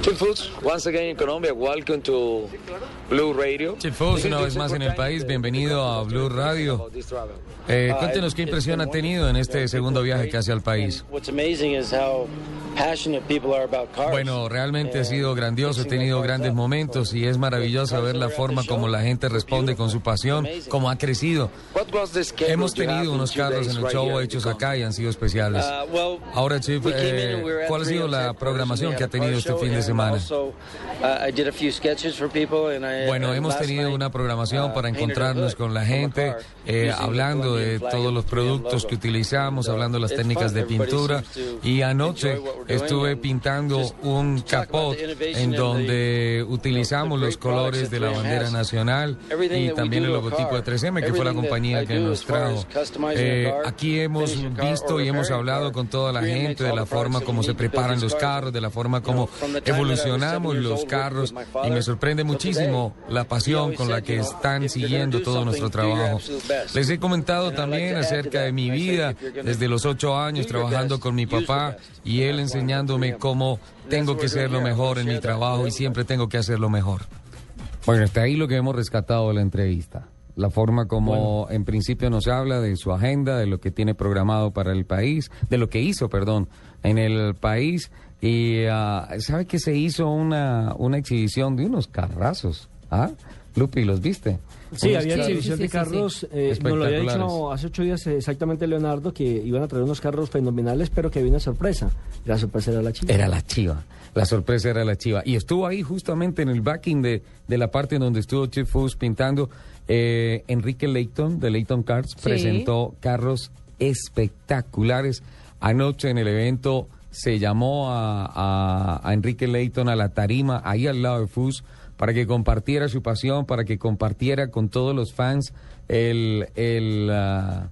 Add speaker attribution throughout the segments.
Speaker 1: Chip Foods, once again in Colombia, welcome to Blue Radio.
Speaker 2: Chip Foods, una vez más en el país, bienvenido a Blue Radio. Eh, cuéntenos qué impresión ha tenido en este segundo viaje que hace al país. Bueno, realmente ha sido grandioso, he tenido grandes momentos y es maravilloso ver la forma como la gente responde con su pasión, cómo ha crecido. Hemos tenido unos carros en el show hechos acá y han sido especiales. Ahora, Chip, eh, ¿cuál ha sido la programación que ha tenido este fin de semana? Bueno, hemos tenido una programación para encontrarnos con la gente, eh, hablando de todos los productos que utilizamos, hablando de las técnicas de pintura. Y anoche estuve pintando un capot en donde utilizamos los colores de la bandera nacional y también el logotipo de 3M, que fue la compañía que nos trajo. Eh, aquí hemos visto y hemos hablado con toda la gente de la forma como se preparan los carros, de la forma como evolucionamos los carros y me sorprende muchísimo la pasión con la que están siguiendo todo nuestro trabajo. Les he comentado también acerca de mi vida desde los ocho años trabajando con mi papá y él enseñándome cómo tengo que ser lo mejor en mi trabajo y siempre tengo que hacerlo mejor. Bueno, está ahí lo que hemos rescatado de la entrevista. La forma como en principio nos habla de su agenda, de lo que tiene programado para el país, de lo que hizo, perdón, en el país. Y ah, sabe que se hizo una, una exhibición de unos carrazos. ¿Ah? Lupi, ¿los viste?
Speaker 3: Sí, había exhibición de carros. Eh, nos lo había dicho hace ocho días exactamente Leonardo que iban a traer unos carros fenomenales, pero que había una sorpresa. La sorpresa era la chiva.
Speaker 2: Era la chiva. La sorpresa era la chiva. Y estuvo ahí justamente en el backing de, de la parte donde estuvo Chip Foose pintando. Eh, Enrique Leighton de Leighton Cars presentó carros espectaculares. Anoche en el evento se llamó a, a, Enrique Leighton a la tarima, ahí al lado de Foose para que compartiera su pasión, para que compartiera con todos los fans el, el ah,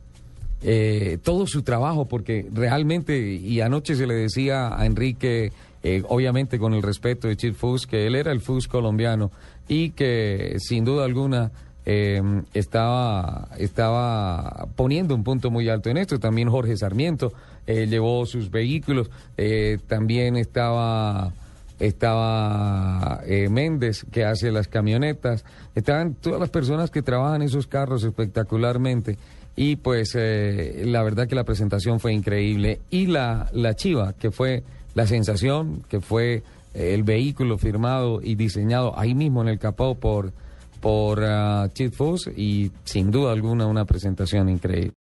Speaker 2: eh, todo su trabajo, porque realmente, y anoche se le decía a Enrique, eh, obviamente con el respeto de Chip Fus, que él era el Fus colombiano y que sin duda alguna eh, estaba, estaba poniendo un punto muy alto en esto. También Jorge Sarmiento llevó sus vehículos, también estaba estaba eh, Méndez, que hace las camionetas, estaban todas las personas que trabajan esos carros espectacularmente. Y pues eh, la verdad que la presentación fue increíble. Y la, la Chiva, que fue la sensación, que fue eh, el vehículo firmado y diseñado ahí mismo en el capó por, por uh, Chip Foss y sin duda alguna una presentación increíble.